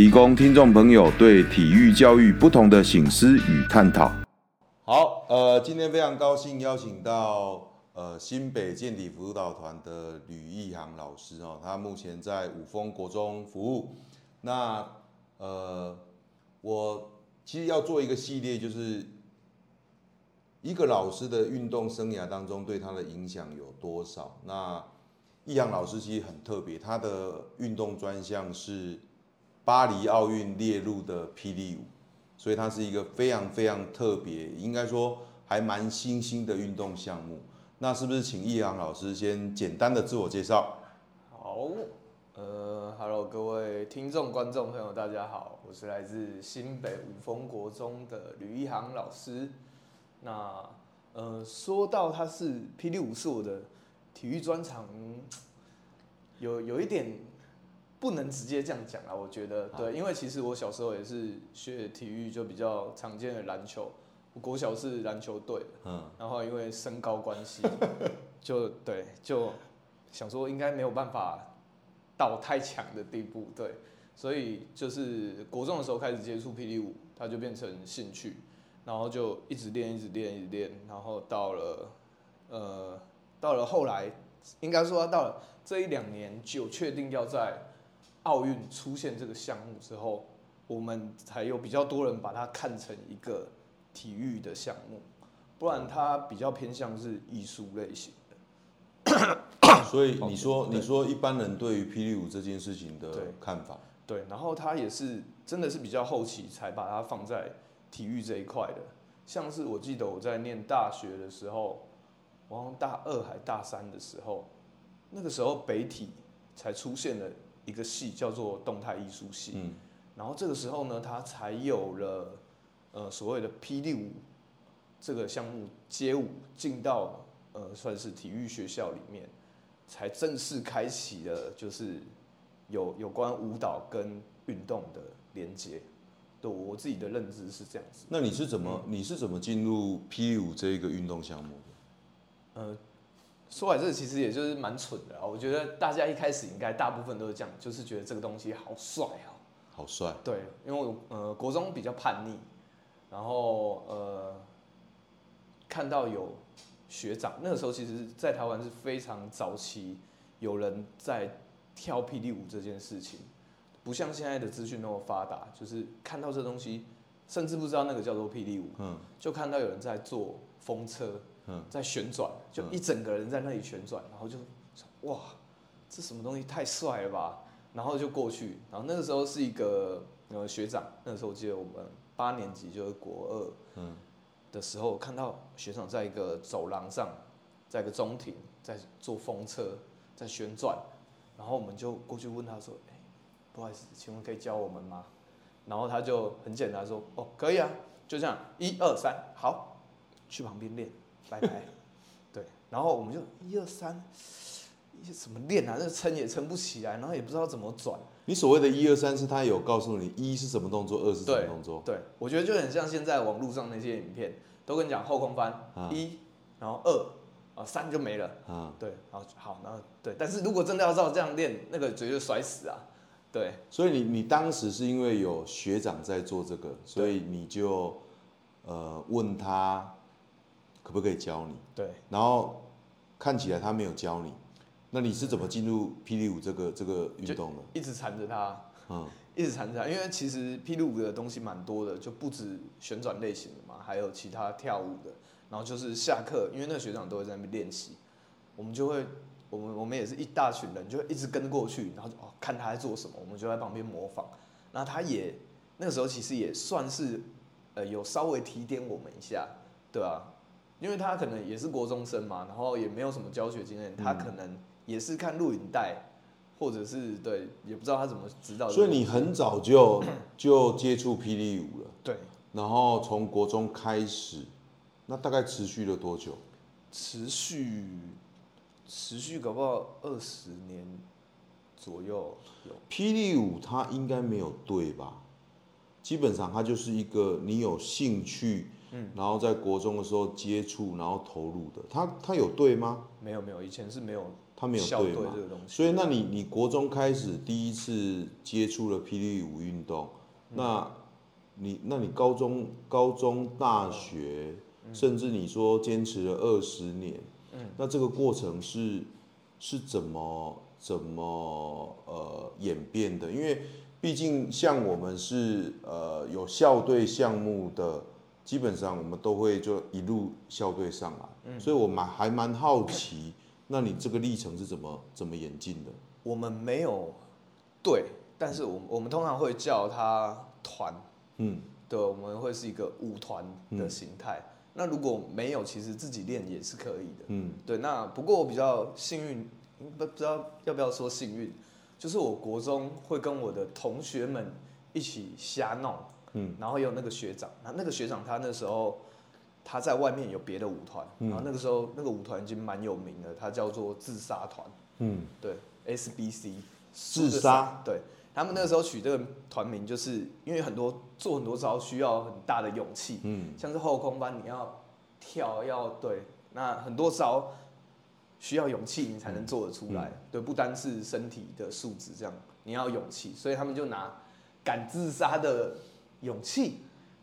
提供听众朋友对体育教育不同的醒思与探讨。好，呃，今天非常高兴邀请到呃新北健体辅导团的吕义航老师哦，他目前在五峰国中服务。那呃，我其实要做一个系列，就是一个老师的运动生涯当中对他的影响有多少？那义航老师其实很特别，他的运动专项是。巴黎奥运列入的霹雳舞，所以它是一个非常非常特别，应该说还蛮新兴的运动项目。那是不是请易航老师先简单的自我介绍？好，呃，Hello，各位听众观众朋友，大家好，我是来自新北五峰国中的吕一航老师。那呃，说到他是霹雳舞是我的体育专长，有有一点。不能直接这样讲啊，我觉得对，因为其实我小时候也是学体育，就比较常见的篮球，我国小是篮球队，嗯，然后因为身高关系，就对，就想说应该没有办法到太强的地步，对，所以就是国中的时候开始接触霹雳舞，它就变成兴趣，然后就一直练，一直练，一直练，然后到了呃，到了后来，应该说到了这一两年就确定要在。奥运出现这个项目之后，我们才有比较多人把它看成一个体育的项目，不然它比较偏向是艺术类型的。所以你说，你说一般人对于霹雳舞这件事情的看法？对，对，然后它也是真的是比较后期才把它放在体育这一块的。像是我记得我在念大学的时候，我好像大二还大三的时候，那个时候北体才出现了。一个系叫做动态艺术系，嗯，然后这个时候呢，他才有了呃所谓的霹雳舞这个项目街舞进到呃算是体育学校里面，才正式开启了就是有有关舞蹈跟运动的连接。对，我自己的认知是这样子。那你是怎么你是怎么进入霹雳舞这一个运动项目的？呃。说来这其实也就是蛮蠢的啊，我觉得大家一开始应该大部分都是这样，就是觉得这个东西好帅哦，好帅。对，因为我呃国中比较叛逆，然后呃看到有学长，那个时候其实在台湾是非常早期有人在跳霹雳舞这件事情，不像现在的资讯那么发达，就是看到这东西，甚至不知道那个叫做霹雳舞，嗯，就看到有人在做风车。在旋转，就一整个人在那里旋转，然后就哇，这什么东西太帅了吧！然后就过去，然后那个时候是一个呃学长，那个时候我记得我们八年级就是国二，嗯，的时候看到学长在一个走廊上，在一个中庭在做风车，在旋转，然后我们就过去问他说：“哎，不好意思，请问可以教我们吗？”然后他就很简单说：“哦，可以啊，就这样，一二三，好，去旁边练。”拜拜，对，然后我们就一二三，一些怎么练啊？那撑也撑不起来，然后也不知道怎么转。你所谓的一二三，是他有告诉你一是什么动作，二是什么动作？对，对，我觉得就很像现在网络上那些影片，都跟你讲后空翻，啊、一，然后二，啊三就没了。啊，对，然后好，然后对，但是如果真的要照这样练，那个绝对摔死啊。对，所以你你当时是因为有学长在做这个，所以你就呃问他。可不可以教你？对，然后看起来他没有教你，那你是怎么进入霹雳舞这个这个运动的？一直缠着他，嗯，一直缠着他，因为其实霹雳舞的东西蛮多的，就不止旋转类型的嘛，还有其他跳舞的。然后就是下课，因为那个学长都会在那边练习，我们就会，我们我们也是一大群人，就会一直跟过去，然后就哦看他在做什么，我们就在旁边模仿。那他也那个时候其实也算是，呃，有稍微提点我们一下，对吧？因为他可能也是国中生嘛，然后也没有什么教学经验，他可能也是看录影带，或者是对，也不知道他怎么知道。所以你很早就 就接触霹雳舞了。对。然后从国中开始，那大概持续了多久？持续，持续搞不好二十年左右有。霹雳舞它应该没有对吧？基本上它就是一个你有兴趣，嗯，然后在国中的时候接触，然后投入的。他他有对吗？没有没有，以前是没有。他没有队嘛？所以那你你国中开始第一次接触了霹雳舞运动，嗯、那你那你高中高中大学，嗯、甚至你说坚持了二十年，嗯，那这个过程是是怎么怎么呃演变的？因为毕竟像我们是呃有校队项目的，基本上我们都会就一路校队上来，嗯，所以我蛮还蛮好奇，那你这个历程是怎么怎么演进的？我们没有对，但是我我们通常会叫他团，嗯，对，我们会是一个舞团的形态。嗯，那如果没有，其实自己练也是可以的，嗯，对。那不过我比较幸运，不不知道要不要说幸运。就是我国中会跟我的同学们一起瞎弄，嗯，然后有那个学长，那那个学长他那时候他在外面有别的舞团，嗯，然后那个时候那个舞团已经蛮有名的，他叫做自杀团，嗯，对，SBC，自杀，对，他们那个时候取这个团名，就是因为很多做很多招需要很大的勇气，嗯，像是后空翻你要跳要对，那很多招。需要勇气，你才能做得出来。嗯、对，不单是身体的素质，这样你要勇气。所以他们就拿敢自杀的勇气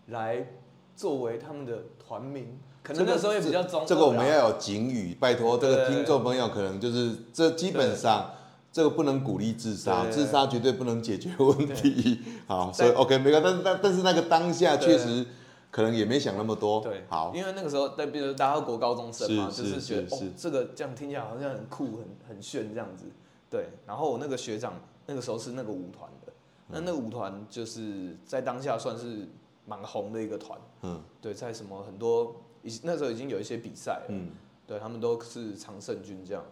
来作为他们的团名。可能那时候也比较中、这个。这个我们要有警语，拜托这个听众朋友，可能就是这基本上这个不能鼓励自杀，自杀绝对不能解决问题。好，所以 OK 没关系，但但但是那个当下确实。可能也没想那么多，对，好，因为那个时候，在比如大家国高中生嘛，是就是觉得哦，这个这样听起来好像很酷、很很炫这样子，对。然后我那个学长那个时候是那个舞团的，那、嗯、那个舞团就是在当下算是蛮红的一个团，嗯，对，在什么很多已那时候已经有一些比赛了，嗯，对他们都是常胜军这样，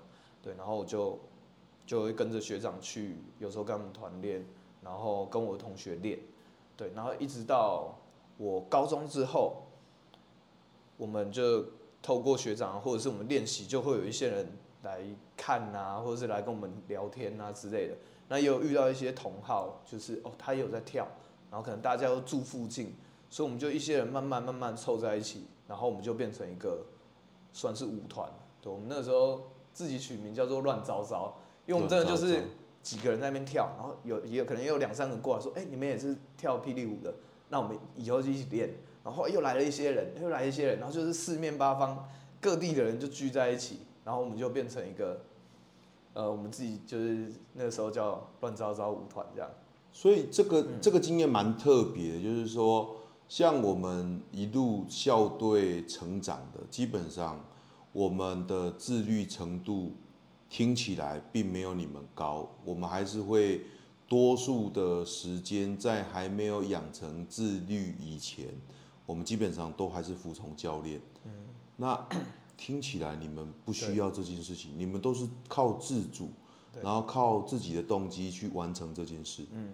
对，然后我就就会跟着学长去，有时候跟他们团练，然后跟我的同学练，对，然后一直到。我高中之后，我们就透过学长或者是我们练习，就会有一些人来看啊，或者是来跟我们聊天啊之类的。那也有遇到一些同好，就是哦，他也有在跳，然后可能大家都住附近，所以我们就一些人慢慢慢慢凑在一起，然后我们就变成一个算是舞团。对，我们那时候自己取名叫做乱糟糟，因为我们真的就是几个人在那边跳，然后有也有可能也有两三个过来说，哎，你们也是跳霹雳舞的。那我们以后就一起练，然后又来了一些人，又来一些人，然后就是四面八方各地的人就聚在一起，然后我们就变成一个，呃，我们自己就是那个时候叫乱糟糟舞团这样。所以这个这个经验蛮特别的，就是说，像我们一路校队成长的，基本上我们的自律程度听起来并没有你们高，我们还是会。多数的时间在还没有养成自律以前，我们基本上都还是服从教练。嗯，那听起来你们不需要这件事情，你们都是靠自主，然后靠自己的动机去完成这件事。嗯，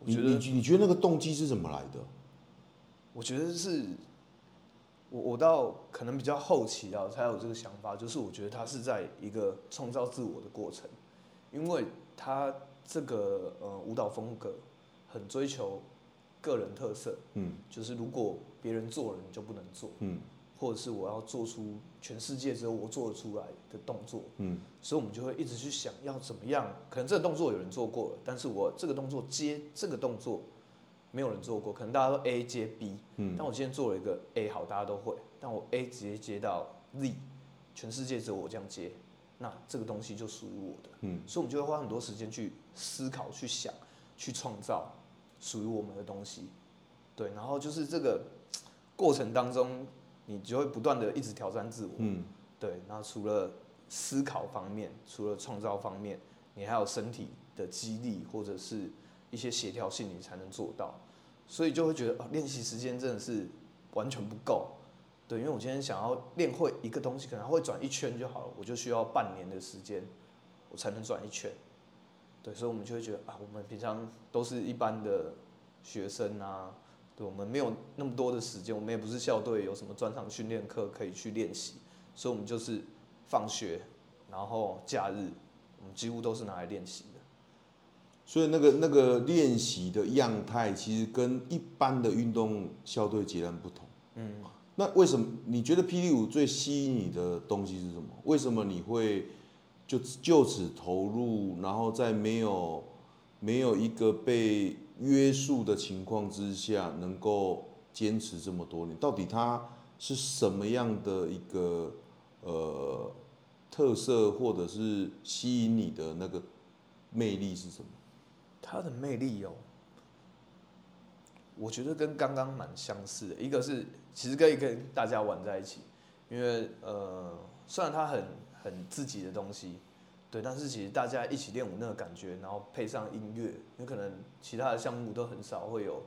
你你你觉得那个动机是怎么来的？我觉得是，我我到可能比较后期啊才有这个想法，就是我觉得他是在一个创造自我的过程，因为他。这个呃舞蹈风格很追求个人特色，嗯，就是如果别人做了，你就不能做，嗯，或者是我要做出全世界只有我做得出来的动作，嗯，所以我们就会一直去想要怎么样，可能这个动作有人做过了，但是我这个动作接这个动作没有人做过，可能大家都 A 接 B，嗯，但我今天做了一个 A 好，大家都会，但我 A 直接接到 Z，全世界只有我这样接。那这个东西就属于我的，嗯，所以我们就会花很多时间去思考、去想、去创造属于我们的东西，对。然后就是这个过程当中，你就会不断的一直挑战自我，嗯，对。那除了思考方面，除了创造方面，你还有身体的激励或者是一些协调性，你才能做到。所以就会觉得啊，练习时间真的是完全不够。对，因为我今天想要练会一个东西，可能会转一圈就好了，我就需要半年的时间，我才能转一圈。对，所以我们就会觉得啊，我们平常都是一般的学生啊，对，我们没有那么多的时间，我们也不是校队，有什么专场训练课可以去练习，所以我们就是放学，然后假日，我们几乎都是拿来练习的。所以那个那个练习的样态，其实跟一般的运动校队截然不同。嗯。那为什么你觉得霹雳舞最吸引你的东西是什么？为什么你会就就此投入，然后在没有没有一个被约束的情况之下，能够坚持这么多年？到底它是什么样的一个呃特色，或者是吸引你的那个魅力是什么？它的魅力哦。我觉得跟刚刚蛮相似的，一个是其实可以跟大家玩在一起，因为呃，虽然它很很自己的东西，对，但是其实大家一起练舞那个感觉，然后配上音乐，有可能其他的项目都很少会有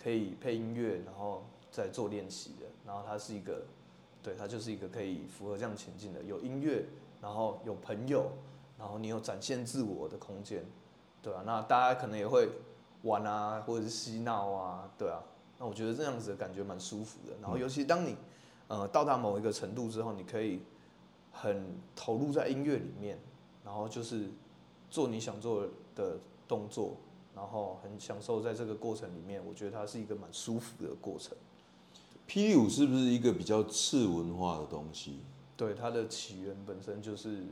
可以配音乐，然后再做练习的，然后它是一个，对，它就是一个可以符合这样前进的，有音乐，然后有朋友，然后你有展现自我的空间，对啊，那大家可能也会。玩啊，或者是嬉闹啊，对啊，那我觉得这样子的感觉蛮舒服的。然后，尤其当你呃到达某一个程度之后，你可以很投入在音乐里面，然后就是做你想做的动作，然后很享受在这个过程里面。我觉得它是一个蛮舒服的过程。霹雳舞是不是一个比较次文化的东西？对，它的起源本身就是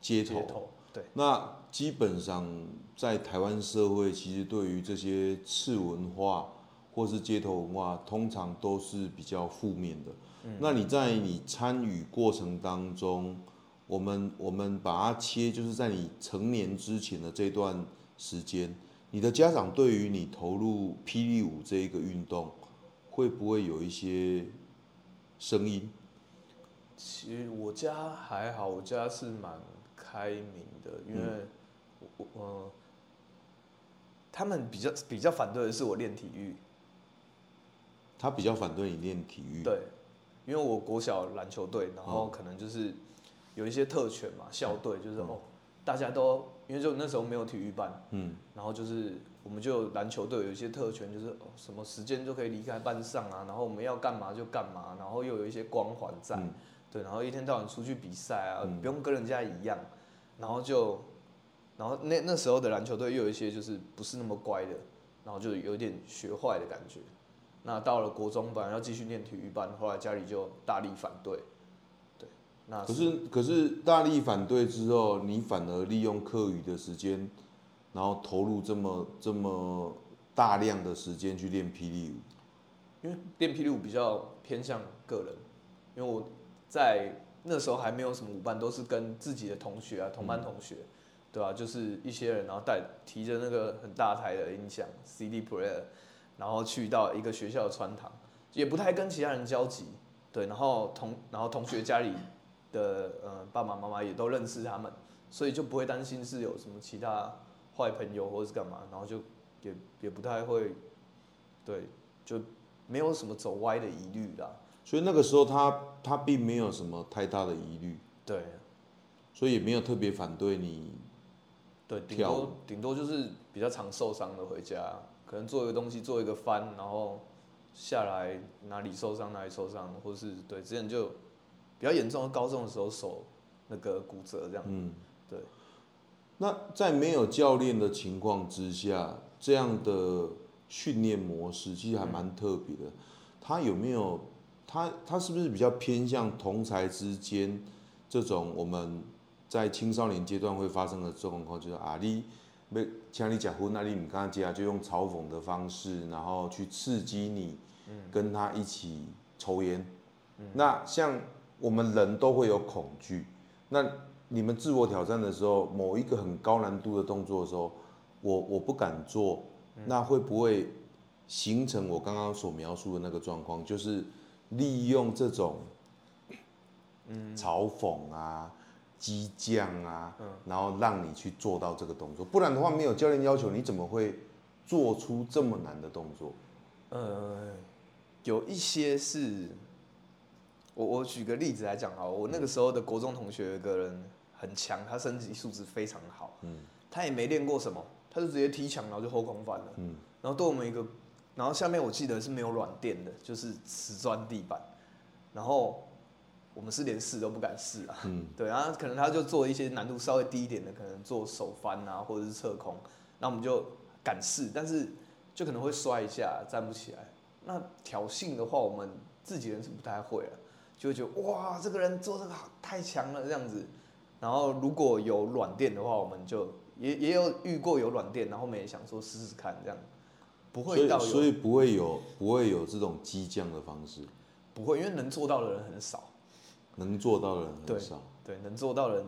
街头。街头对，那基本上在台湾社会，其实对于这些次文化或是街头文化，通常都是比较负面的。嗯。那你在你参与过程当中，我们我们把它切，就是在你成年之前的这段时间，你的家长对于你投入霹雳舞这一个运动，会不会有一些声音？其实我家还好，我家是蛮开明的，因为我他们比较比较反对的是我练体育，他比较反对你练体育，对，因为我国小篮球队，然后可能就是有一些特权嘛，校队就是哦，大家都因为就那时候没有体育班，嗯，然后就是我们就篮球队有一些特权，就是哦什么时间就可以离开班上啊，然后我们要干嘛就干嘛，然后又有一些光环在，对，然后一天到晚出去比赛啊，不用跟人家一样。然后就，然后那那时候的篮球队又有一些就是不是那么乖的，然后就有点学坏的感觉。那到了国中，本来要继续念体育班，后来家里就大力反对。对，那可是可是大力反对之后，你反而利用课余的时间，然后投入这么这么大量的时间去练霹雳舞。因为练霹雳舞比较偏向个人，因为我在。那时候还没有什么舞伴，都是跟自己的同学啊、同班同学，嗯、对吧、啊？就是一些人，然后带提着那个很大台的音响 CD player，然后去到一个学校的穿堂，也不太跟其他人交集，对。然后同然后同学家里的呃爸爸妈妈也都认识他们，所以就不会担心是有什么其他坏朋友或者是干嘛，然后就也也不太会，对，就没有什么走歪的疑虑啦。所以那个时候他他并没有什么太大的疑虑，对，所以也没有特别反对你，对，顶多顶多就是比较常受伤的回家，可能做一个东西做一个翻，然后下来哪里受伤哪里受伤，或是对之前就比较严重的高中的时候手那个骨折这样，嗯，对。那在没有教练的情况之下，这样的训练模式其实还蛮特别的，他有没有？他他是不是比较偏向同才之间这种我们在青少年阶段会发生的状况，就是啊，你被像你结婚，那你唔敢接啊，就用嘲讽的方式，然后去刺激你，跟他一起抽烟。那像我们人都会有恐惧，那你们自我挑战的时候，某一个很高难度的动作的时候，我我不敢做，那会不会形成我刚刚所描述的那个状况，就是？利用这种，嘲讽啊、激将啊，然后让你去做到这个动作，不然的话，没有教练要求，你怎么会做出这么难的动作？呃，有一些是，我我举个例子来讲啊，我那个时候的国中同学有个人很强，他身体素质非常好，嗯，他也没练过什么，他就直接踢墙，然后就后空翻了。嗯，然后对我们一个，然后下面我记得是没有软垫的，就是瓷砖地板，然后我们是连试都不敢试啊。嗯，对，然后可能他就做一些难度稍微低一点的，可能做手翻啊，或者是侧空，那我们就敢试，但是就可能会摔一下，站不起来。那挑衅的话，我们自己人是不太会啊，就会觉得哇，这个人做这个太强了这样子。然后如果有软垫的话，我们就。也也有遇过有软垫，然后我们也想说试试看这样，不会到有，所以所以不会有不会有这种激将的方式，不会，因为能做到的人很少，能做到的人很少，对，对，能做到的人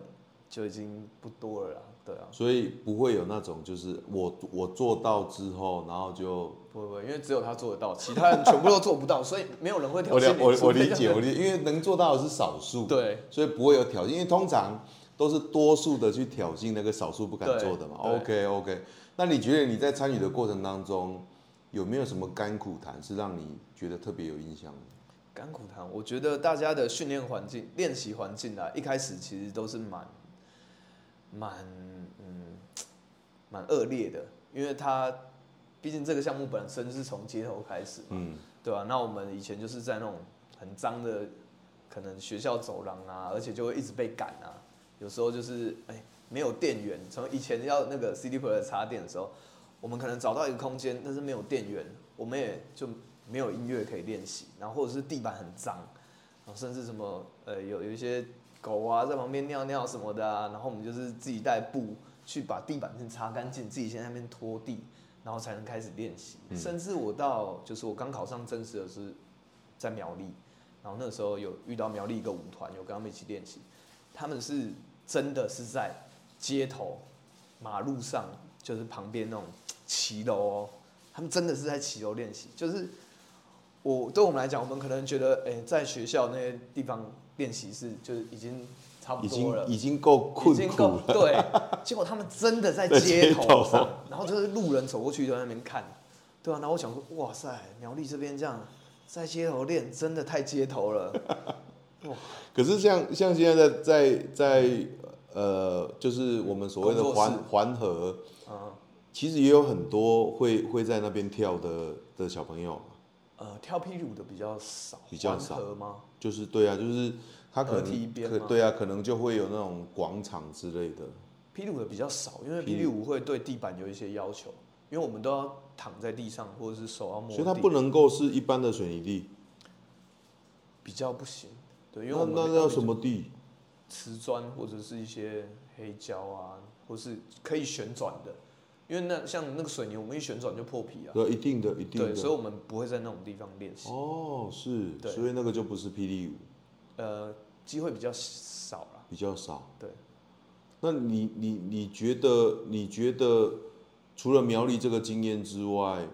就已经不多了啦，对啊，所以不会有那种就是我我做到之后，然后就不会不会，因为只有他做得到，其他人全部都做不到，所以没有人会挑衅。我我我理解我理解，因为能做到的是少数，对，所以不会有挑衅，因为通常。都是多数的去挑衅那个少数不敢做的嘛。OK OK，那你觉得你在参与的过程当中，有没有什么甘苦谈是让你觉得特别有印象的？甘苦谈，我觉得大家的训练环境、练习环境啊，一开始其实都是蛮蛮嗯 蛮恶劣的，因为他毕竟这个项目本身是从街头开始嘛，嗯，对吧？那我们以前就是在那种很脏的可能学校走廊啊，而且就会一直被赶啊。有时候就是哎，没有电源。从以前要那个 CD player 插电的时候，我们可能找到一个空间，但是没有电源，我们也就没有音乐可以练习。然后或者是地板很脏，然后甚至什么呃有有一些狗啊在旁边尿尿什么的啊，然后我们就是自己带布去把地板先擦干净，自己先在那边拖地，然后才能开始练习。嗯、甚至我到就是我刚考上正式的是在苗栗，然后那个时候有遇到苗栗一个舞团，有跟他们一起练习，他们是。真的是在街头、马路上，就是旁边那种骑楼哦。他们真的是在骑楼练习。就是我对我们来讲，我们可能觉得，哎，在学校那些地方练习是就是已经差不多了，已经够困苦了。对，结果他们真的在街头上，然后就是路人走过去就在那边看，对啊。然后我想说，哇塞，苗栗这边这样在街头练，真的太街头了。哇！可是像像现在在在在呃，就是我们所谓的环环河，其实也有很多会会在那边跳的的小朋友。呃，跳霹雳舞的比较少。比较少吗？就是对啊，就是它可能可对啊，可能就会有那种广场之类的。霹雳舞的比较少，因为霹雳舞会对地板有一些要求，因为我们都要躺在地上，或者是手要摸。所以它不能够是一般的水泥地。比较不行。对，因为那那叫什么地？瓷砖或者是一些黑胶啊，或是可以旋转的。因为那像那个水泥，我们一旋转就破皮啊。对，一定的，一定的。对，所以我们不会在那种地方练习。哦，是。对。所以那个就不是霹雳舞。呃，机会比较少了。比较少。对。那你你你觉得你觉得除了苗栗这个经验之外，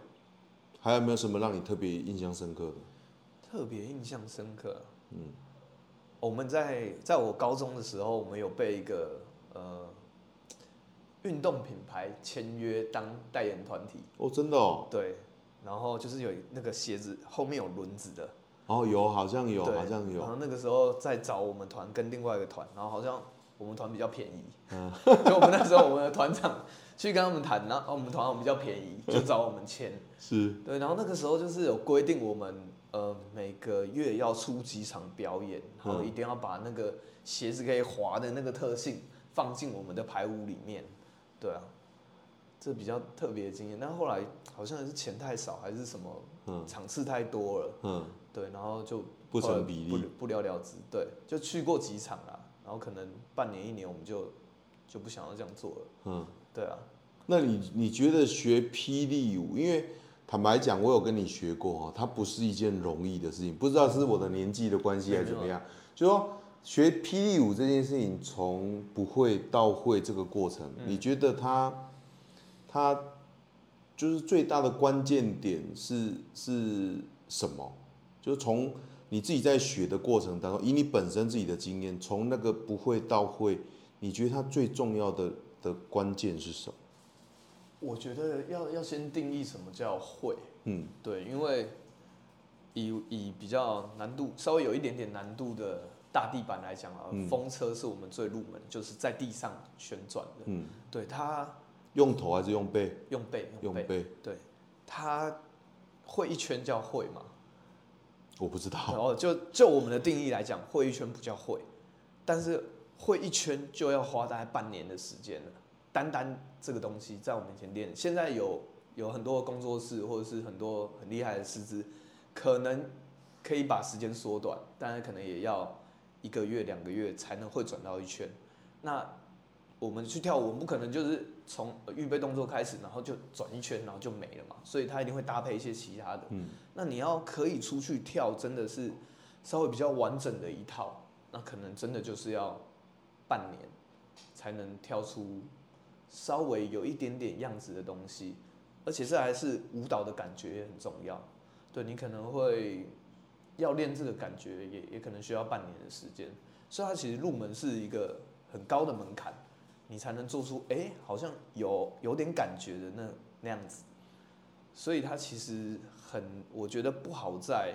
还有没有什么让你特别印象深刻的？特别印象深刻。嗯。我们在在我高中的时候，我们有被一个呃运动品牌签约当代言团体。哦，真的哦。对，然后就是有那个鞋子后面有轮子的。哦，有，好像有，好像有。然后那个时候在找我们团跟另外一个团，然后好像我们团比较便宜。嗯。就我们那时候我们的团长去跟他们谈，然后我们团长比较便宜，就找我们签。是。对，然后那个时候就是有规定我们。呃，每个月要出几场表演，然后一定要把那个鞋子可以滑的那个特性放进我们的排舞里面，对啊，这比较特别的经验。但后来好像是钱太少，还是什么，场次太多了，嗯，对，然后就不成比例，不了了之，对，就去过几场啦，然后可能半年一年我们就就不想要这样做了，嗯，对啊。那你你觉得学霹雳舞，因为？坦白讲，我有跟你学过哈，它不是一件容易的事情。不知道是我的年纪的关系还是怎么样，就说学霹雳舞这件事情，从不会到会这个过程，你觉得它它就是最大的关键点是是什么？就是从你自己在学的过程当中，以你本身自己的经验，从那个不会到会，你觉得它最重要的的关键是什么？我觉得要要先定义什么叫会，嗯，对，因为以以比较难度稍微有一点点难度的大地板来讲啊，嗯、风车是我们最入门，就是在地上旋转的。嗯，对，它用头还是用背？用背，用背。对，它会一圈叫会吗？我不知道。然后就就我们的定义来讲，会一圈不叫会，但是会一圈就要花大概半年的时间了。单单这个东西在我面前练，现在有有很多工作室或者是很多很厉害的师资，可能可以把时间缩短，但是可能也要。一个月两个月才能会转到一圈，那我们去跳舞，我们不可能就是从预备动作开始，然后就转一圈，然后就没了嘛。所以他一定会搭配一些其他的。嗯，那你要可以出去跳，真的是稍微比较完整的一套，那可能真的就是要半年才能跳出稍微有一点点样子的东西，而且这还是舞蹈的感觉也很重要。对，你可能会。要练这个感觉也也可能需要半年的时间，所以它其实入门是一个很高的门槛，你才能做出哎、欸，好像有有点感觉的那那样子，所以它其实很，我觉得不好在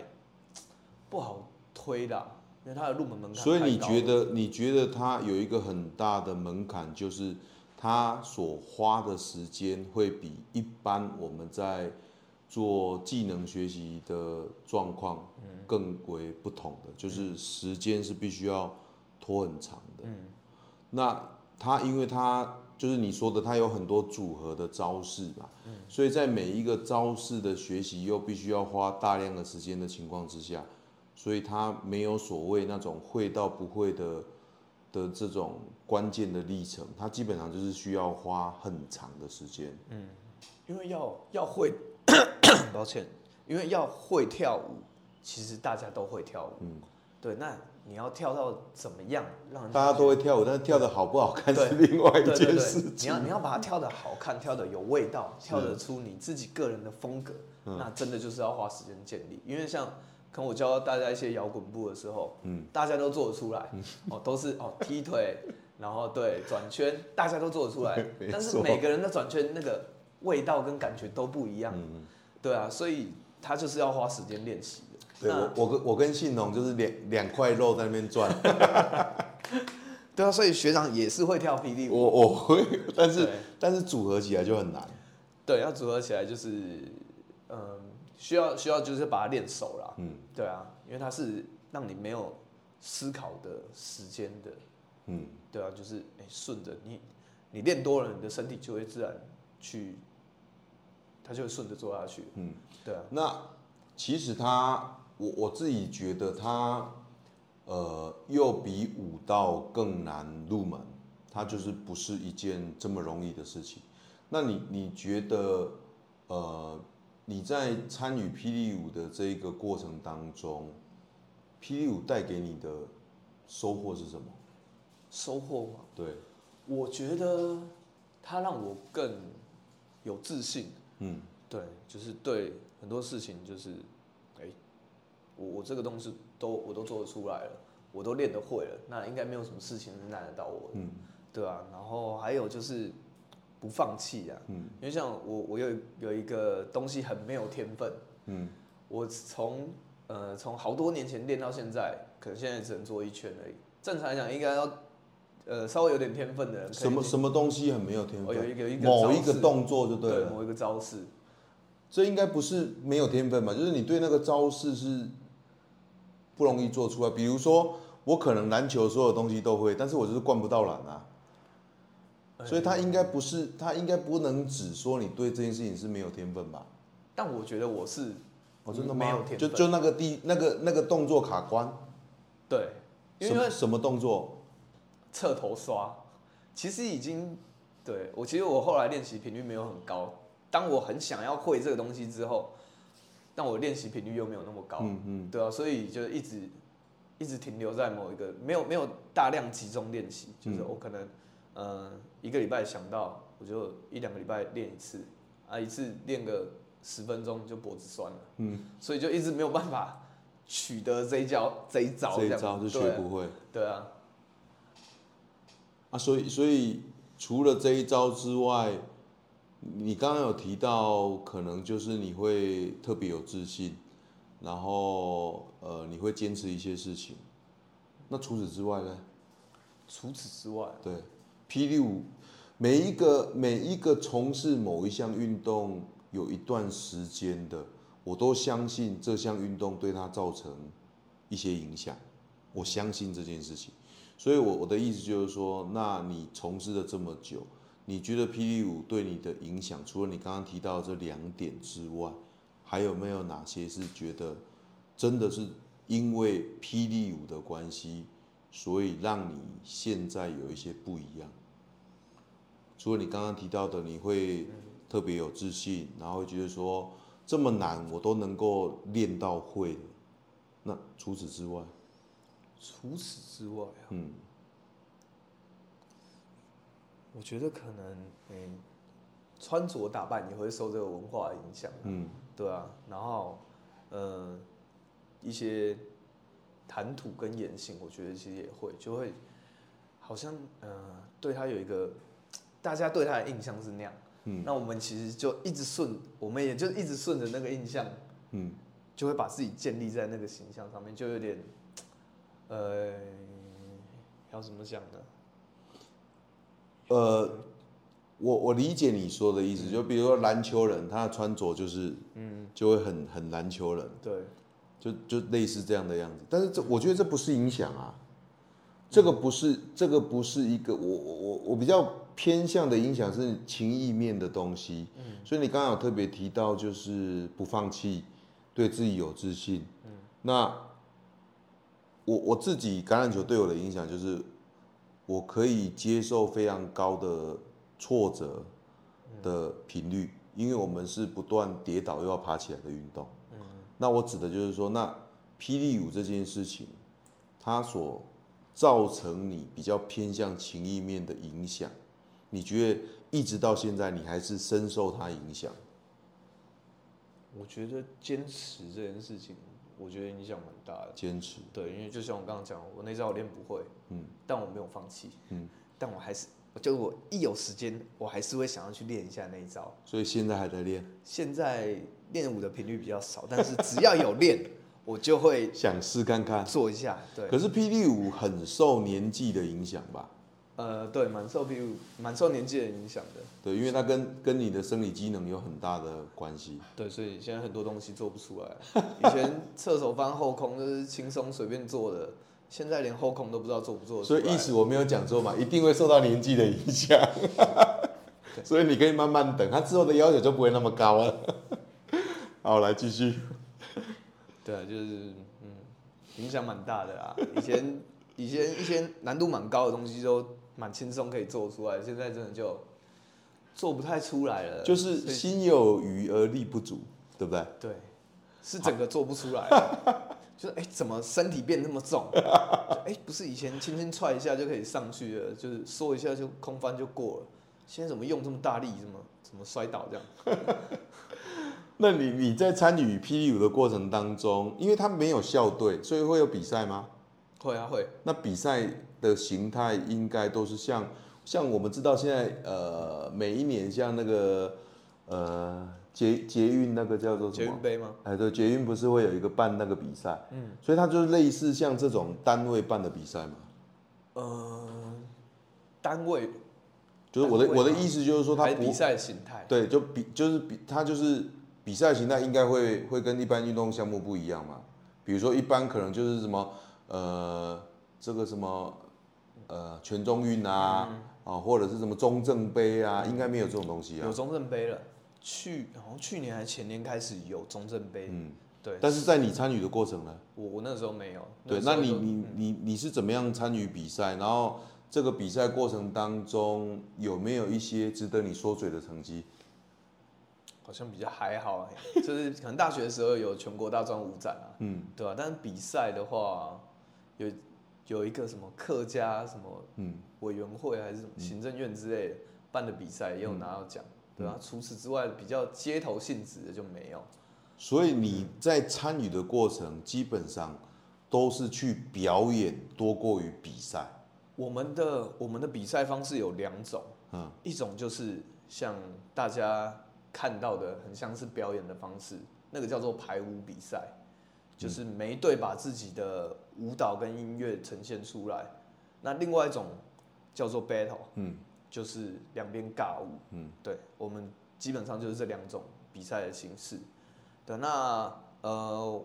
不好推的，因为它的入门门槛。所以你觉得你觉得它有一个很大的门槛，就是它所花的时间会比一般我们在。做技能学习的状况更为不同的，就是时间是必须要拖很长的。那他因为他就是你说的，他有很多组合的招式嘛，所以在每一个招式的学习又必须要花大量的时间的情况之下，所以他没有所谓那种会到不会的的这种关键的历程，他基本上就是需要花很长的时间。嗯，因为要要会。抱歉，因为要会跳舞，其实大家都会跳舞。嗯，对，那你要跳到怎么样让人大家都会跳舞，但是跳的好不好看是另外一件事情。你要你要把它跳的好看，跳的有味道，跳得出你自己个人的风格，那真的就是要花时间建立。因为像跟我教大家一些摇滚步的时候，嗯，大家都做得出来，哦，都是哦踢腿，然后对转圈，大家都做得出来，但是每个人的转圈那个味道跟感觉都不一样。对啊，所以他就是要花时间练习的。对，我我跟我跟信农就是两两块肉在那边转。对啊，所以学长也是会跳霹雳舞。我我会，但是但是组合起来就很难。对，要组合起来就是，嗯，需要需要就是把它练熟了。嗯，对啊，因为它是让你没有思考的时间的。嗯，对啊，就是哎，顺着你你练多了，你的身体就会自然去。他就会顺着做下去。嗯，对啊。那其实他，我我自己觉得他，呃，又比武道更难入门。他就是不是一件这么容易的事情。那你你觉得，呃，你在参与霹雳舞的这一个过程当中，霹雳舞带给你的收获是什么？收获吗？对，我觉得他让我更有自信。嗯，对，就是对很多事情，就是，哎、欸，我我这个东西都我都做得出来了，我都练得会了，那应该没有什么事情是难得到我的，嗯，对啊，然后还有就是不放弃啊，嗯，因为像我我有有一个东西很没有天分，嗯，我从呃从好多年前练到现在，可能现在只能做一圈而已，正常来讲应该要。呃，稍微有点天分的人，什么什么东西很没有天分？哦，有一个一个某一个动作就对了，对，某一个招式，这应该不是没有天分吧？就是你对那个招式是不容易做出来。比如说，我可能篮球所有东西都会，但是我就是灌不到篮啊。所以他应该不是，他应该不能只说你对这件事情是没有天分吧？但我觉得我是，我真的没有天分，就就那个第那个那个动作卡关，对，因为什么动作？侧头刷，其实已经对我，其实我后来练习频率没有很高。当我很想要会这个东西之后，但我练习频率又没有那么高，嗯嗯，对啊，所以就一直一直停留在某一个没有没有大量集中练习，就是我可能嗯、呃、一个礼拜想到我就一两个礼拜练一次啊，一次练个十分钟就脖子酸了，嗯，所以就一直没有办法取得这一招这一招这，这一招就学不会，对啊。啊，所以所以除了这一招之外，你刚刚有提到，可能就是你会特别有自信，然后呃，你会坚持一些事情，那除此之外呢？除此之外，对，霹雳舞，每一个每一个从事某一项运动有一段时间的，我都相信这项运动对他造成一些影响，我相信这件事情。所以我，我的意思就是说，那你从事了这么久，你觉得霹雳舞对你的影响，除了你刚刚提到的这两点之外，还有没有哪些是觉得真的是因为霹雳舞的关系，所以让你现在有一些不一样？除了你刚刚提到的，你会特别有自信，然后觉得说这么难我都能够练到会，那除此之外？除此之外啊，嗯，我觉得可能，嗯、欸，穿着打扮也会受这个文化影响，嗯，对啊，然后，呃，一些谈吐跟言行，我觉得其实也会，就会，好像，呃，对他有一个，大家对他的印象是那样，嗯，那我们其实就一直顺，我们也就一直顺着那个印象，嗯，就会把自己建立在那个形象上面，就有点。呃，要怎么讲呢？呃，我我理解你说的意思，嗯、就比如说篮球人，他的穿着就是，嗯，就会很很篮球人，对，就就类似这样的样子。但是这我觉得这不是影响啊，这个不是这个不是一个我我我比较偏向的影响是情意面的东西。嗯，所以你刚刚有特别提到就是不放弃，对自己有自信。嗯，那。我我自己橄榄球对我的影响就是，我可以接受非常高的挫折的频率，因为我们是不断跌倒又要爬起来的运动。那我指的就是说，那霹雳舞这件事情，它所造成你比较偏向情意面的影响，你觉得一直到现在你还是深受它影响？我觉得坚持这件事情。我觉得影响蛮大的，坚持。对，因为就像我刚刚讲，我那招我练不会，嗯，但我没有放弃，嗯，但我还是，就我一有时间，我还是会想要去练一下那一招。所以现在还在练？现在练舞的频率比较少，但是只要有练，我就会想试看看做一下。对。可是霹雳舞很受年纪的影响吧？呃，对，蛮受霹雳舞，蛮受年纪的影响的。对，因为它跟跟你的生理机能有很大的关系。对，所以现在很多东西做不出来。以前侧手翻后空就是轻松随便做的，现在连后空都不知道做不做。所以意思我没有讲错嘛，一定会受到年纪的影响。所以你可以慢慢等，他之后的要求就不会那么高了。好，来继续。对啊，就是嗯，影响蛮大的啦。以前以前一些难度蛮高的东西都。蛮轻松可以做出来，现在真的就做不太出来了。就是心有余而力不足，对不对？对，是整个做不出来。就是哎、欸，怎么身体变那么重？哎、欸，不是以前轻轻踹一下就可以上去了，就是说一下就空翻就过了。现在怎么用这么大力？怎么怎么摔倒这样？那你你在参与霹雳舞的过程当中，因为他没有校队，所以会有比赛吗？会啊会。那比赛的形态应该都是像像我们知道现在呃每一年像那个呃捷捷运那个叫做什么？捷运杯吗？哎对，捷运不是会有一个办那个比赛？嗯，所以它就是类似像这种单位办的比赛嘛。呃，单位就是我的我的意思就是说它比赛形态对，就比就是比它就是比赛形态应该会会跟一般运动项目不一样嘛。比如说一般可能就是什么呃这个什么。呃，全中运啊，嗯、啊，或者是什么中正杯啊，嗯、应该没有这种东西啊。有中正杯了，去好像去年还是前年开始有中正杯。嗯，对。但是在你参与的过程呢？我我那时候没有。对，那，你你你你是怎么样参与比赛？然后这个比赛过程当中有没有一些值得你说嘴的成绩？好像比较还好，就是可能大学的时候有全国大专舞展啊，嗯，对吧、啊？但是比赛的话有。有一个什么客家什么委员会还是什么行政院之类的办的比赛，也有拿到奖，对吧？除此之外，比较街头性质的就没有。所以你在参与的过程，基本上都是去表演多过于比赛。我们的我们的比赛方式有两种，嗯，一种就是像大家看到的，很像是表演的方式，那个叫做排舞比赛。就是每一队把自己的舞蹈跟音乐呈现出来。那另外一种叫做 battle，嗯，就是两边尬舞，嗯，对，我们基本上就是这两种比赛的形式。对，那呃，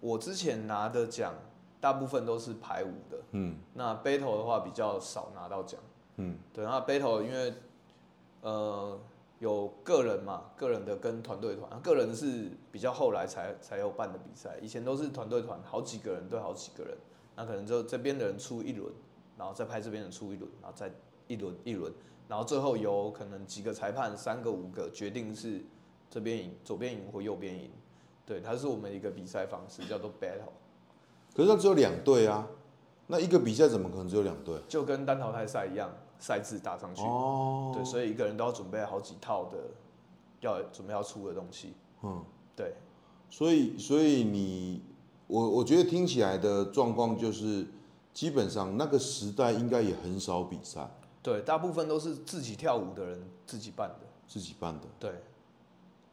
我之前拿的奖大部分都是排舞的，嗯，那 battle 的话比较少拿到奖，嗯，对，那 battle 因为呃。有个人嘛，个人的跟团队团，个人是比较后来才才有办的比赛，以前都是团队团，好几个人对好几个人，那可能就这边的人出一轮，然后再派这边的人出一轮，然后再一轮一轮，然后最后由可能几个裁判三个五个决定是这边赢，左边赢或右边赢，对，它是我们一个比赛方式，叫做 battle。可是它只有两队啊，那一个比赛怎么可能只有两队？就跟单淘汰赛一样。赛制打上去，哦，对，所以一个人都要准备好几套的，要准备要出的东西，嗯，对，所以所以你，我我觉得听起来的状况就是，基本上那个时代应该也很少比赛，对，大部分都是自己跳舞的人自己办的，自己办的，对，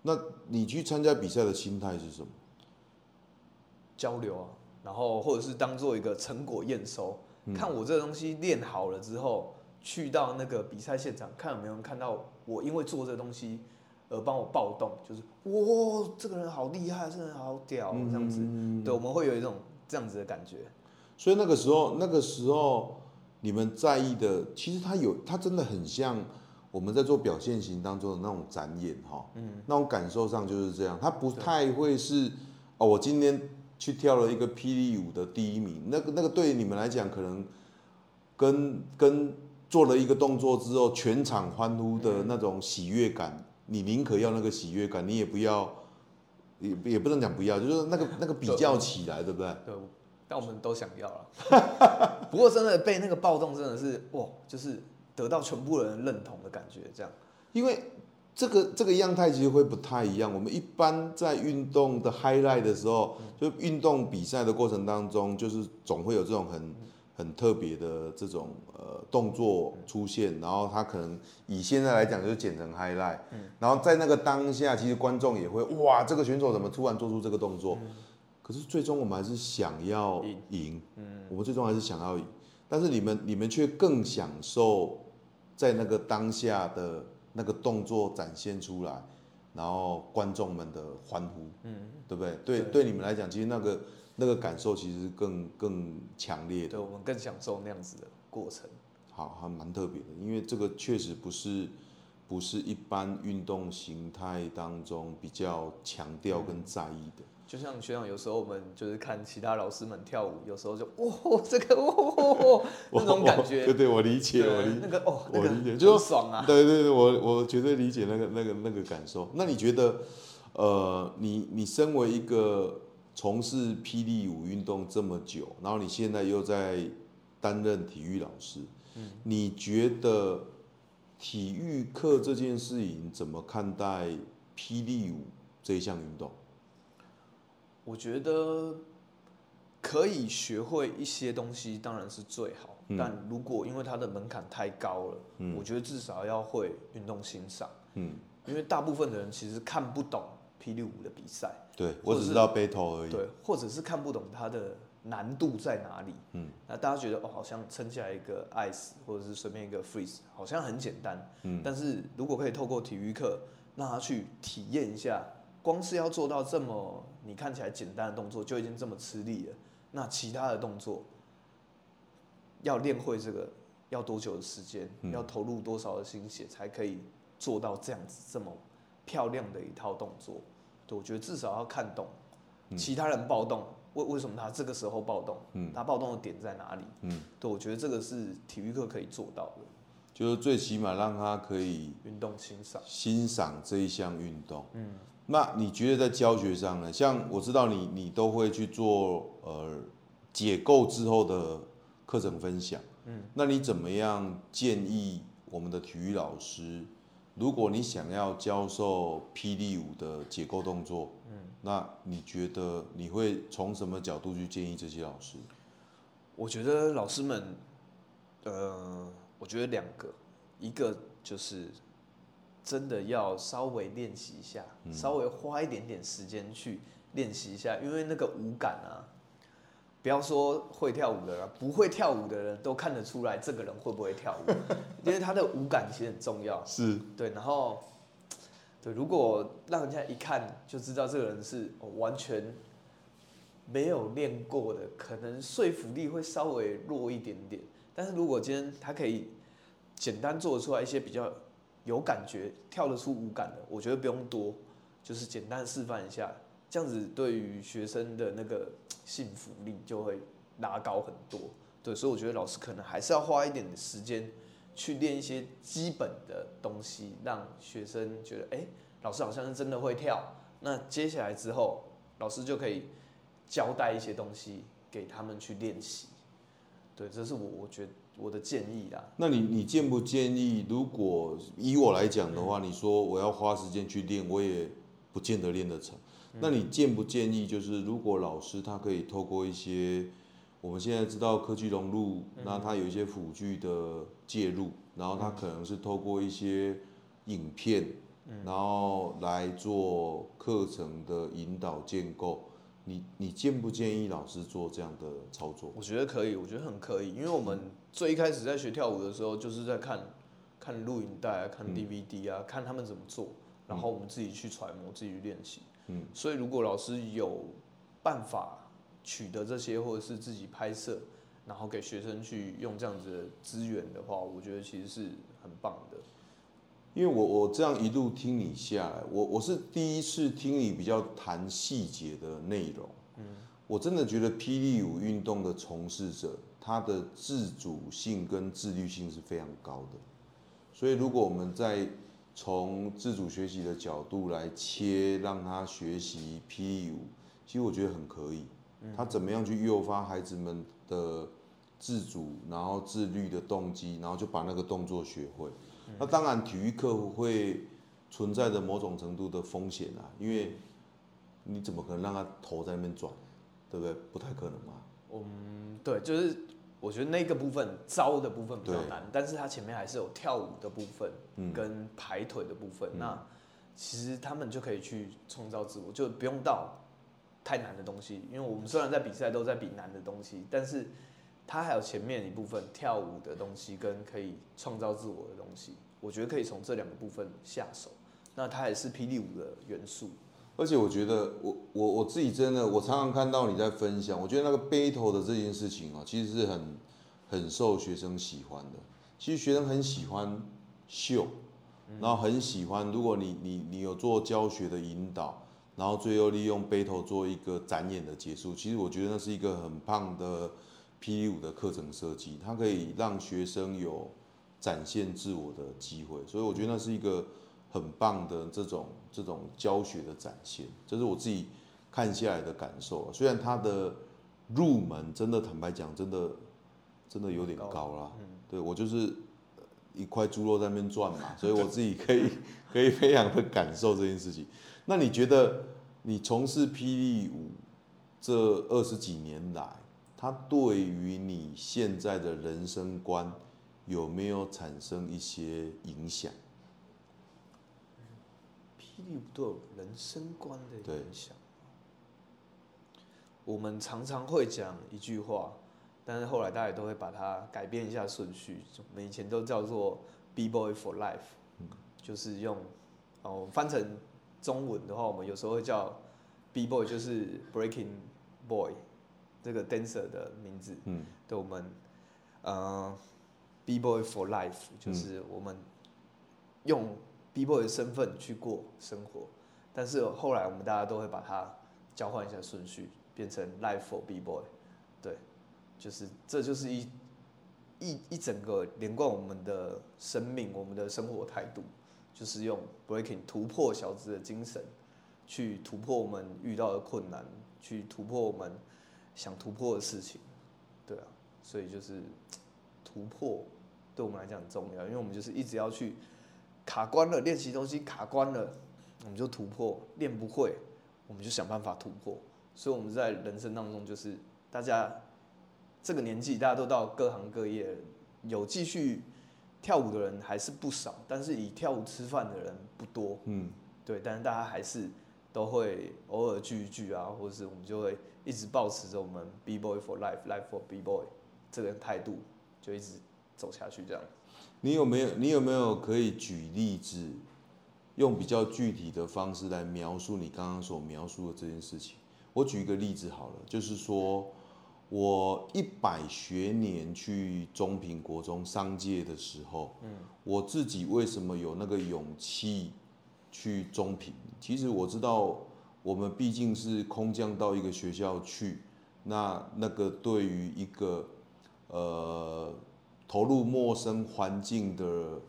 那你去参加比赛的心态是什么？交流啊，然后或者是当做一个成果验收，嗯，看我这个东西练好了之后。去到那个比赛现场，看有没有人看到我，因为做这个东西而帮我暴动，就是哇，这个人好厉害，这个人好屌，这样子，嗯、对，我们会有一种这样子的感觉。所以那个时候，那个时候你们在意的，其实他有，他真的很像我们在做表现型当中的那种展演哈，嗯，那种感受上就是这样，他不太会是哦，我今天去跳了一个霹雳舞的第一名，那个那个对你们来讲可能跟跟。做了一个动作之后，全场欢呼的那种喜悦感，你宁可要那个喜悦感，你也不要，也也不能讲不要，就是那个那个比较起来，对不对？对，但我们都想要了。不过真的被那个暴动，真的是哇，就是得到全部人认同的感觉，这样。因为这个这个样态其实会不太一样。我们一般在运动的 highlight 的时候，就运动比赛的过程当中，就是总会有这种很。很特别的这种呃动作出现，然后他可能以现在来讲就是剪成 highlight，然后在那个当下，其实观众也会哇，这个选手怎么突然做出这个动作？可是最终我们还是想要赢，我们最终还是想要赢，但是你们你们却更享受在那个当下的那个动作展现出来，然后观众们的欢呼，嗯，对不对？对对，你们来讲，其实那个。那个感受其实更更强烈的，对，我们更享受那样子的过程。好，还蛮特别的，因为这个确实不是不是一般运动形态当中比较强调跟在意的。就像学长，有时候我们就是看其他老师们跳舞，有时候就哇，这个哇，那种感觉。对对，我理解，我理解。那个哦，我理解，就爽啊。对对对，我我绝对理解那个那个那个感受。那你觉得，呃，你你身为一个。从事霹雳舞运动这么久，然后你现在又在担任体育老师，嗯，你觉得体育课这件事情怎么看待霹雳舞这一项运动？我觉得可以学会一些东西当然是最好，嗯，但如果因为它的门槛太高了，嗯，我觉得至少要会运动欣赏，嗯，因为大部分的人其实看不懂霹雳舞的比赛。对，我只知道 battle 而已。对，或者是看不懂它的难度在哪里。嗯，那大家觉得哦，好像撑起来一个 ice，或者是随便一个 freeze，好像很简单。嗯，但是如果可以透过体育课让他去体验一下，光是要做到这么你看起来简单的动作就已经这么吃力了，那其他的动作要练会这个要多久的时间？嗯，要投入多少的心血才可以做到这样子这么漂亮的一套动作？对，我觉得至少要看懂其他人暴动，为、嗯、为什么他这个时候暴动？嗯，他暴动的点在哪里？嗯，对，我觉得这个是体育课可以做到的，就是最起码让他可以运动欣赏欣赏这一项运动。嗯，那你觉得在教学上呢？像我知道你你都会去做呃解构之后的课程分享。嗯，那你怎么样建议我们的体育老师？如果你想要教授霹雳舞的解构动作，嗯，那你觉得你会从什么角度去建议这些老师？我觉得老师们，呃，我觉得两个，一个就是真的要稍微练习一下，嗯，稍微花一点点时间去练习一下，因为那个舞感啊，不要说会跳舞的人，不会跳舞的人都看得出来这个人会不会跳舞，因为他的舞感其实很重要。是对，然后对，如果让人家一看就知道这个人是完全没有练过的，可能说服力会稍微弱一点点。但是如果今天他可以简单做出来一些比较有感觉、跳得出舞感的，我觉得不用多，就是简单示范一下，这样子对于学生的那个 信服力就会拉高很多。对，所以我觉得老师可能还是要花一点时间去练一些基本的东西，让学生觉得，哎、老师好像是真的会跳。那接下来之后，老师就可以交代一些东西给他们去练习。对，这是我我觉得我的建议啦。那你你建不建议？如果以我来讲的话，你说我要花时间去练，我也不见得练得成。那你建不建议？就是如果老师他可以透过一些，我们现在知道科技融入，那他有一些辅具的介入，然后他可能是透过一些影片，然后来做课程的引导建构。你你建不建议老师做这样的操作？我觉得可以，我觉得很可以，因为我们最一开始在学跳舞的时候，就是在看看录影带啊，看 DVD 啊，嗯、看他们怎么做，然后我们自己去揣摩，自己去练习。嗯，所以如果老师有办法取得这些，或者是自己拍摄，然后给学生去用这样子的资源的话，我觉得其实是很棒的。因为我我这样一路听你下来，我我是第一次听你比较谈细节的内容。嗯，我真的觉得霹雳舞运动的从事者，他的自主性跟自律性是非常高的。所以如果我们在从自主学习的角度来切，让他学习霹雳舞，其实我觉得很可以。他怎么样去诱发孩子们的自主，然后自律的动机，然后就把那个动作学会。那当然，体育课会存在着某种程度的风险啊，因为你怎么可能让他头在那边转，对不对？不太可能嘛。嗯，对，就是我觉得那个部分招的部分比较难，但是他前面还是有跳舞的部分，跟排腿的部分。嗯、那其实他们就可以去创造自我，就不用到太难的东西。因为我们虽然在比赛都在比难的东西，但是。他还有前面一部分跳舞的东西，跟可以创造自我的东西，我觉得可以从这两个部分下手。那它也是霹雳舞的元素。而且我觉得我我我自己真的，我常常看到你在分享，我觉得那个 battle 的这件事情啊，其实是很很受学生喜欢的。其实学生很喜欢秀，然后很喜欢，如果你你你有做教学的引导，然后最后利用 battle 做一个展演的结束，其实我觉得那是一个很棒的。霹雳舞的课程设计，它可以让学生有展现自我的机会，所以我觉得那是一个很棒的这种这种教学的展现，这是我自己看下来的感受。虽然它的入门真的坦白讲，真的真的有点高啦。对，我就是一块猪肉在那边转嘛，所以我自己可以 可以非常的感受这件事情。那你觉得你从事霹雳舞这二十几年来，它对于你现在的人生观有没有产生一些影响？霹雳舞对人生观的影响，我们常常会讲一句话，但是后来大家都会把它改变一下顺序。我们以前都叫做 “B boy for life”，就是用哦翻成中文的话，我们有时候会叫 “B boy”，就是 “breaking boy”。这个 dancer 的名字，嗯，对我们，呃，B boy for life，就是我们用 B boy 的身份去过生活，但是后来我们大家都会把它交换一下顺序，变成 life for B boy，对，就是这就是一一一整个连贯我们的生命，我们的生活态度，就是用 breaking 突破小子的精神，去突破我们遇到的困难，去突破我们。想突破的事情，对啊，所以就是突破对我们来讲很重要，因为我们就是一直要去卡关了，练习东西卡关了，我们就突破；练不会，我们就想办法突破。所以我们在人生当中，就是大家这个年纪，大家都到各行各业，有继续跳舞的人还是不少，但是以跳舞吃饭的人不多。嗯，对，但是大家还是都会偶尔聚一聚啊，或者是我们就会一直保持着我们 B Boy for Life，Life for B Boy 这个态度，就一直走下去这样。你有没有你有没有可以举例子，用比较具体的方式来描述你刚刚所描述的这件事情？我举一个例子好了，就是说我一百学年去中平国中商界的时候，嗯，我自己为什么有那个勇气去中平？其实我知道，我们毕竟是空降到一个学校去，那那个对于一个呃投入陌生环境的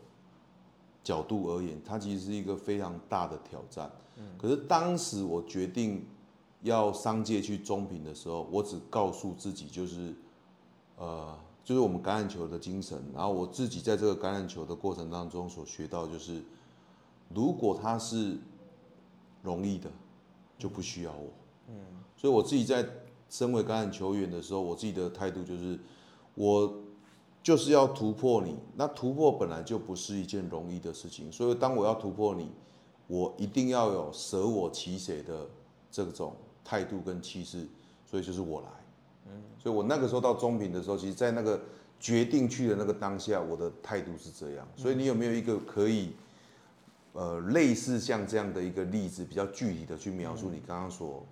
角度而言，它其实是一个非常大的挑战。嗯，可是当时我决定要商界去中平的时候，我只告诉自己就是，呃，就是我们橄榄球的精神。然后我自己在这个橄榄球的过程当中所学到就是，如果它是容易的，就不需要我。嗯，所以我自己在身为橄榄球员的时候，我自己的态度就是，我就是要突破你。那突破本来就不是一件容易的事情，所以当我要突破你，我一定要有舍我其谁的这种态度跟气势。所以就是我来。嗯，所以我那个时候到中平的时候，其实，在那个决定去的那个当下，我的态度是这样。所以你有没有一个可以？呃，类似像这样的一个例子，比较具体的去描述你刚刚所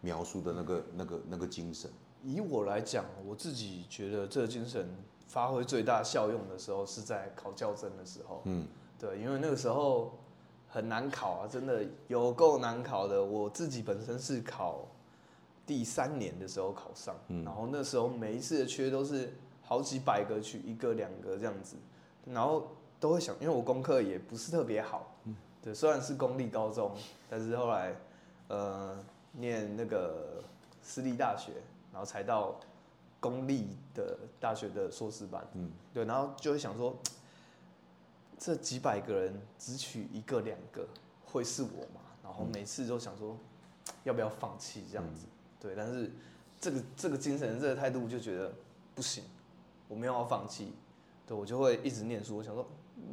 描述的那个、那个、那个精神。以我来讲，我自己觉得这个精神发挥最大效用的时候，是在考教证的时候。嗯，对，因为那个时候很难考啊，真的有够难考的。我自己本身是考第三年的时候考上，嗯，然后那时候每一次的缺都是好几百个去一个两个这样子，然后。都会想，因为我功课也不是特别好，嗯对，虽然是公立高中，但是后来，呃，念那个私立大学，然后才到公立的大学的硕士班，嗯，对，然后就会想说，这几百个人只取一个两个，会是我吗？然后每次都想说，要不要放弃这样子，对，但是这个这个精神这个态度就觉得不行，我没有要放弃，对，我就会一直念书，我想说。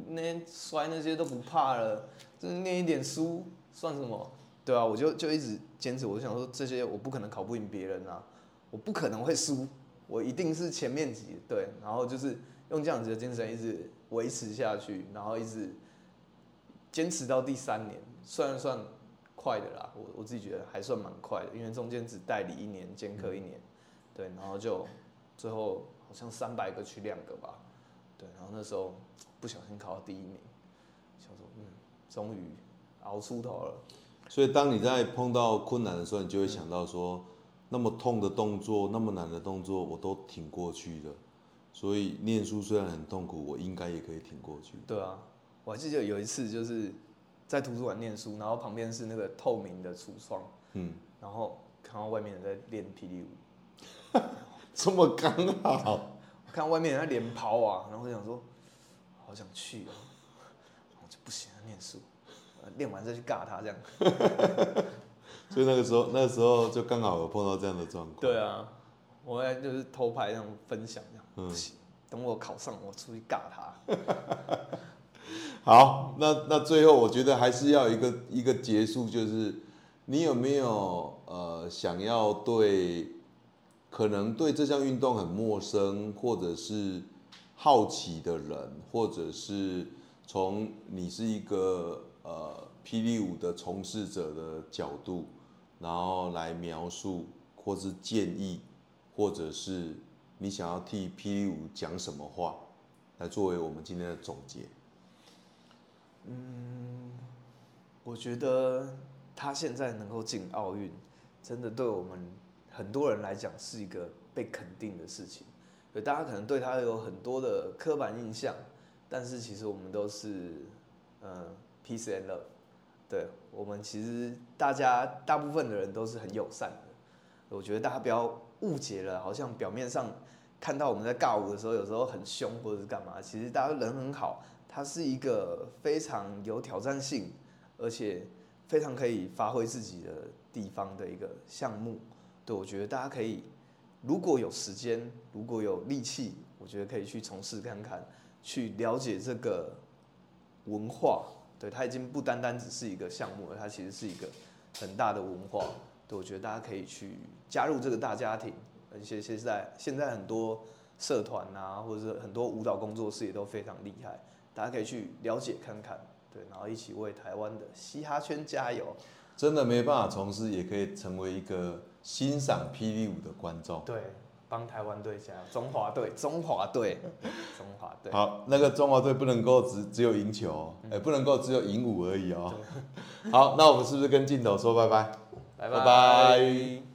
那摔那些都不怕了，就是念一点书算什么？对啊，我就就一直坚持，我就想说这些我不可能考不赢别人啊，我不可能会输，我一定是前面几对，然后就是用这样子的精神一直维持下去，然后一直坚持到第三年，算算快的啦，我我自己觉得还算蛮快的，因为中间只代理一年，兼课一年，对，然后就最后好像三百个取两个吧，对，然后那时候。不小心考到第一名，想说嗯，终于熬出头了。所以当你在碰到困难的时候，你就会想到说，那么痛的动作，那么难的动作，我都挺过去的。所以念书虽然很痛苦，我应该也可以挺过去。对啊，我还记得有一次就是在图书馆念书，然后旁边是那个透明的橱窗，嗯，然后看到外面人在练霹雳舞，这么刚好，我看到外面人在连抛啊，然后我想说。好想去哦，我就不行了，念书，练完再去尬他这样。所以那个时候，那个时候就刚好有碰到这样的状况。对啊，我还就是偷拍那种分享这样，嗯、等我考上，我出去尬他。好，那那最后我觉得还是要一个一个结束，就是你有没有呃想要对可能对这项运动很陌生，或者是。好奇的人，或者是从你是一个呃霹雳舞的从事者的角度，然后来描述，或是建议，或者是你想要替霹雳舞讲什么话，来作为我们今天的总结。嗯，我觉得他现在能够进奥运，真的对我们很多人来讲是一个被肯定的事情。对，大家可能对他有很多的刻板印象，但是其实我们都是，嗯，peace and love。对，我们其实大家大部分的人都是很友善的。我觉得大家不要误解了，好像表面上看到我们在尬舞的时候，有时候很凶或者是干嘛，其实大家人很好。它是一个非常有挑战性，而且非常可以发挥自己的地方的一个项目。对，我觉得大家可以。如果有时间，如果有力气，我觉得可以去从事看看，去了解这个文化。对，它已经不单单只是一个项目了，它其实是一个很大的文化。对，我觉得大家可以去加入这个大家庭，而且现在现在很多社团啊，或者是很多舞蹈工作室也都非常厉害，大家可以去了解看看，对，然后一起为台湾的嘻哈圈加油。真的没办法从事，也可以成为一个欣赏霹雳舞的观众。对，帮台湾队加油，中华队，中华队，中华队。好，那个中华队不能够只只有赢球，哎、嗯欸，不能够只有赢武而已哦。好，那我们是不是跟镜头说拜拜？拜拜。拜拜。